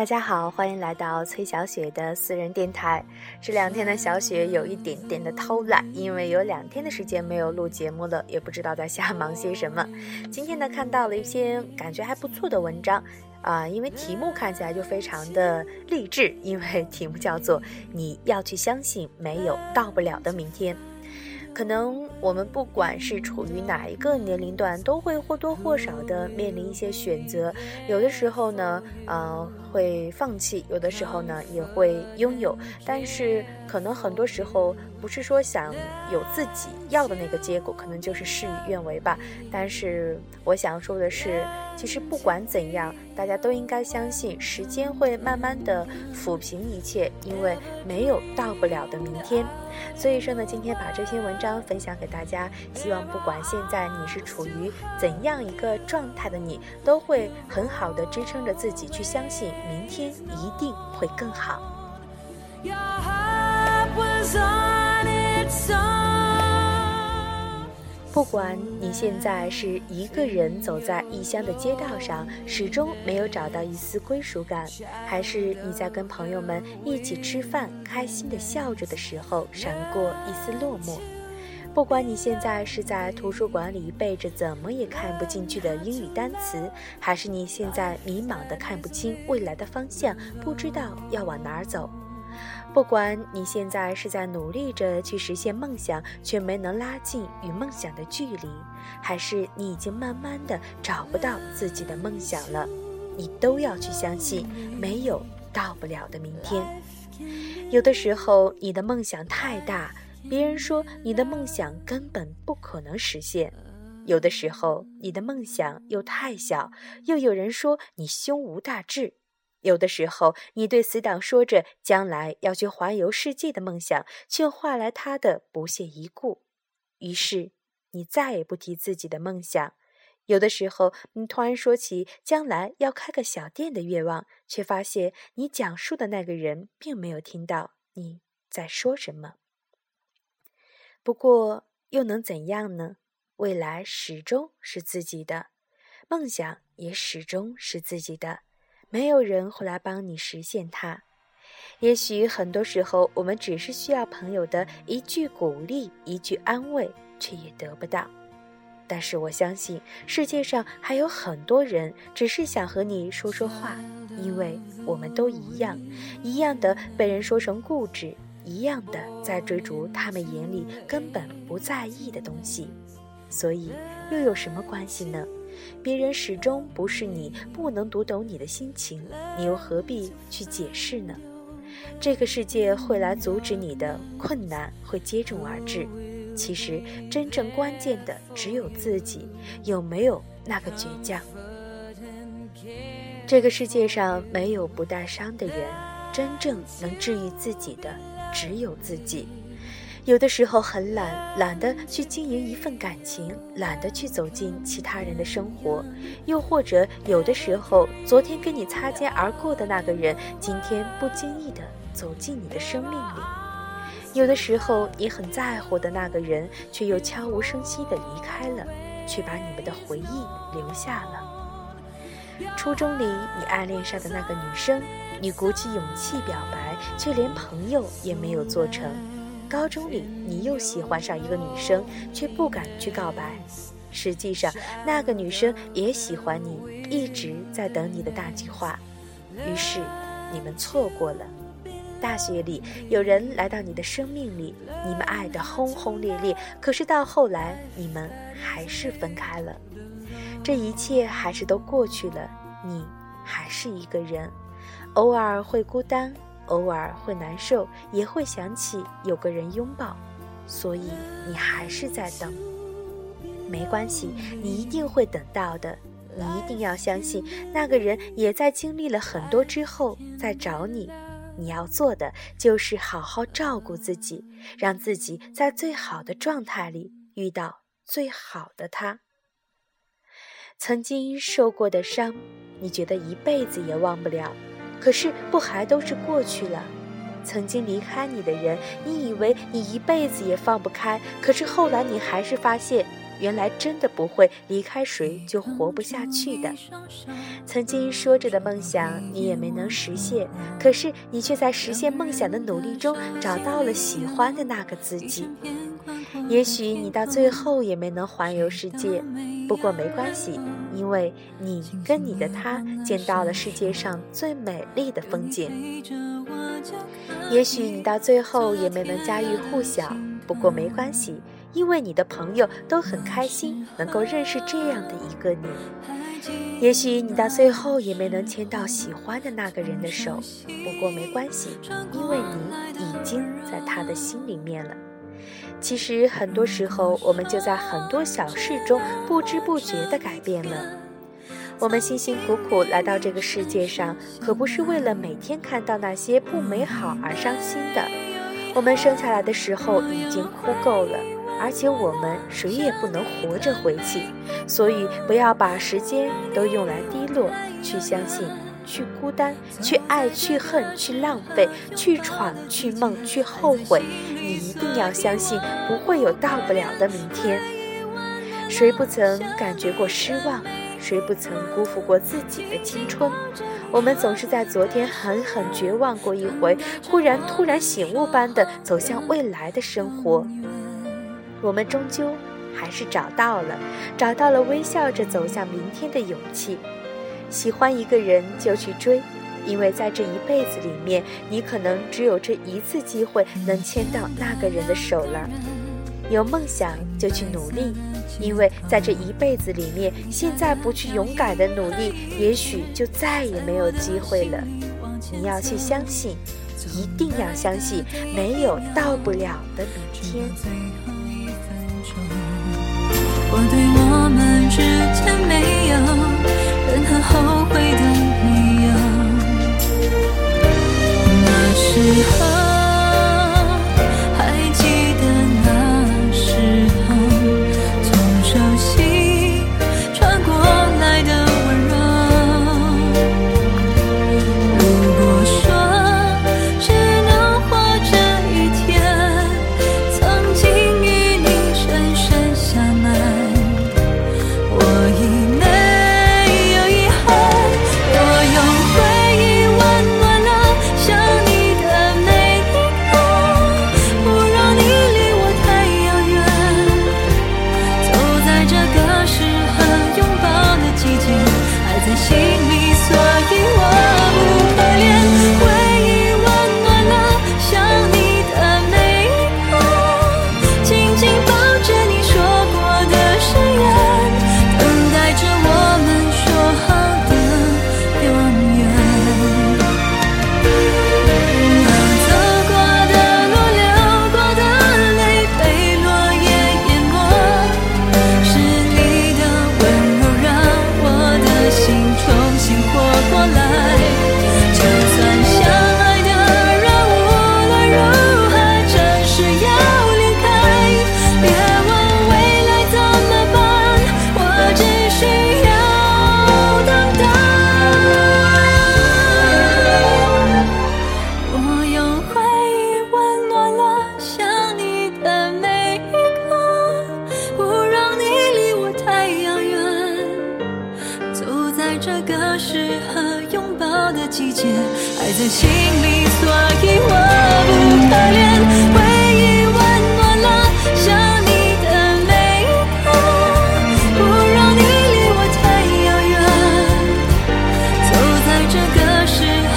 大家好，欢迎来到崔小雪的私人电台。这两天呢，小雪有一点点的偷懒，因为有两天的时间没有录节目了，也不知道在瞎忙些什么。今天呢，看到了一篇感觉还不错的文章，啊，因为题目看起来就非常的励志，因为题目叫做“你要去相信没有到不了的明天”。可能我们不管是处于哪一个年龄段，都会或多或少的面临一些选择。有的时候呢，呃，会放弃；有的时候呢，也会拥有。但是，可能很多时候不是说想有自己要的那个结果，可能就是事与愿违吧。但是，我想说的是，其实不管怎样，大家都应该相信，时间会慢慢的抚平一切，因为没有到不了的明天。所以说呢，今天把这篇文章分享给大家，希望不管现在你是处于怎样一个状态的你，都会很好的支撑着自己去相信明天一定会更好。不管你现在是一个人走在异乡的街道上，始终没有找到一丝归属感，还是你在跟朋友们一起吃饭，开心的笑着的时候，闪过一丝落寞；不管你现在是在图书馆里背着怎么也看不进去的英语单词，还是你现在迷茫的看不清未来的方向，不知道要往哪儿走。不管你现在是在努力着去实现梦想，却没能拉近与梦想的距离，还是你已经慢慢的找不到自己的梦想了，你都要去相信，没有到不了的明天。有的时候，你的梦想太大，别人说你的梦想根本不可能实现；有的时候，你的梦想又太小，又有人说你胸无大志。有的时候，你对死党说着将来要去环游世界的梦想，却换来他的不屑一顾。于是，你再也不提自己的梦想。有的时候，你突然说起将来要开个小店的愿望，却发现你讲述的那个人并没有听到你在说什么。不过，又能怎样呢？未来始终是自己的，梦想也始终是自己的。没有人会来帮你实现它。也许很多时候，我们只是需要朋友的一句鼓励、一句安慰，却也得不到。但是我相信，世界上还有很多人只是想和你说说话，因为我们都一样，一样的被人说成固执，一样的在追逐他们眼里根本不在意的东西。所以，又有什么关系呢？别人始终不是你，不能读懂你的心情，你又何必去解释呢？这个世界会来阻止你的困难会接踵而至。其实真正关键的只有自己，有没有那个倔强？这个世界上没有不带伤的人，真正能治愈自己的只有自己。有的时候很懒，懒得去经营一份感情，懒得去走进其他人的生活，又或者有的时候，昨天跟你擦肩而过的那个人，今天不经意的走进你的生命里。有的时候，你很在乎的那个人，却又悄无声息的离开了，却把你们的回忆留下了。初中里你暗恋上的那个女生，你鼓起勇气表白，却连朋友也没有做成。高中里，你又喜欢上一个女生，却不敢去告白。实际上，那个女生也喜欢你，一直在等你的那句话。于是，你们错过了。大学里，有人来到你的生命里，你们爱得轰轰烈烈。可是到后来，你们还是分开了。这一切还是都过去了，你还是一个人，偶尔会孤单。偶尔会难受，也会想起有个人拥抱，所以你还是在等。没关系，你一定会等到的。你一定要相信，那个人也在经历了很多之后在找你。你要做的就是好好照顾自己，让自己在最好的状态里遇到最好的他。曾经受过的伤，你觉得一辈子也忘不了。可是，不还都是过去了？曾经离开你的人，你以为你一辈子也放不开，可是后来你还是发现，原来真的不会离开谁就活不下去的。曾经说着的梦想，你也没能实现，可是你却在实现梦想的努力中找到了喜欢的那个自己。也许你到最后也没能环游世界，不过没关系，因为你跟你的他见到了世界上最美丽的风景。也许你到最后也没能家喻户晓，不过没关系，因为你的朋友都很开心能够认识这样的一个你。也许你到最后也没能牵到喜欢的那个人的手，不过没关系，因为你已经在他的心里面了。其实很多时候，我们就在很多小事中不知不觉地改变了。我们辛辛苦苦来到这个世界上，可不是为了每天看到那些不美好而伤心的。我们生下来的时候已经哭够了，而且我们谁也不能活着回去。所以，不要把时间都用来低落，去相信。去孤单，去爱，去恨，去浪费，去闯，去梦，去后悔。一定要相信，不会有到不了的明天。谁不曾感觉过失望？谁不曾辜负过自己的青春？我们总是在昨天狠狠绝望过一回，忽然突然醒悟般的走向未来的生活。我们终究还是找到了，找到了微笑着走向明天的勇气。喜欢一个人就去追，因为在这一辈子里面，你可能只有这一次机会能牵到那个人的手了。有梦想就去努力，因为在这一辈子里面，现在不去勇敢的努力，也许就再也没有机会了。你要去相信，一定要相信，没有到不了的明天。我对我们之间没有。任何后悔 you 这个适合拥抱的季节，爱在心里，所以我不可怜。回忆温暖了想你的每一刻，不让你离我太遥远。走在这个世。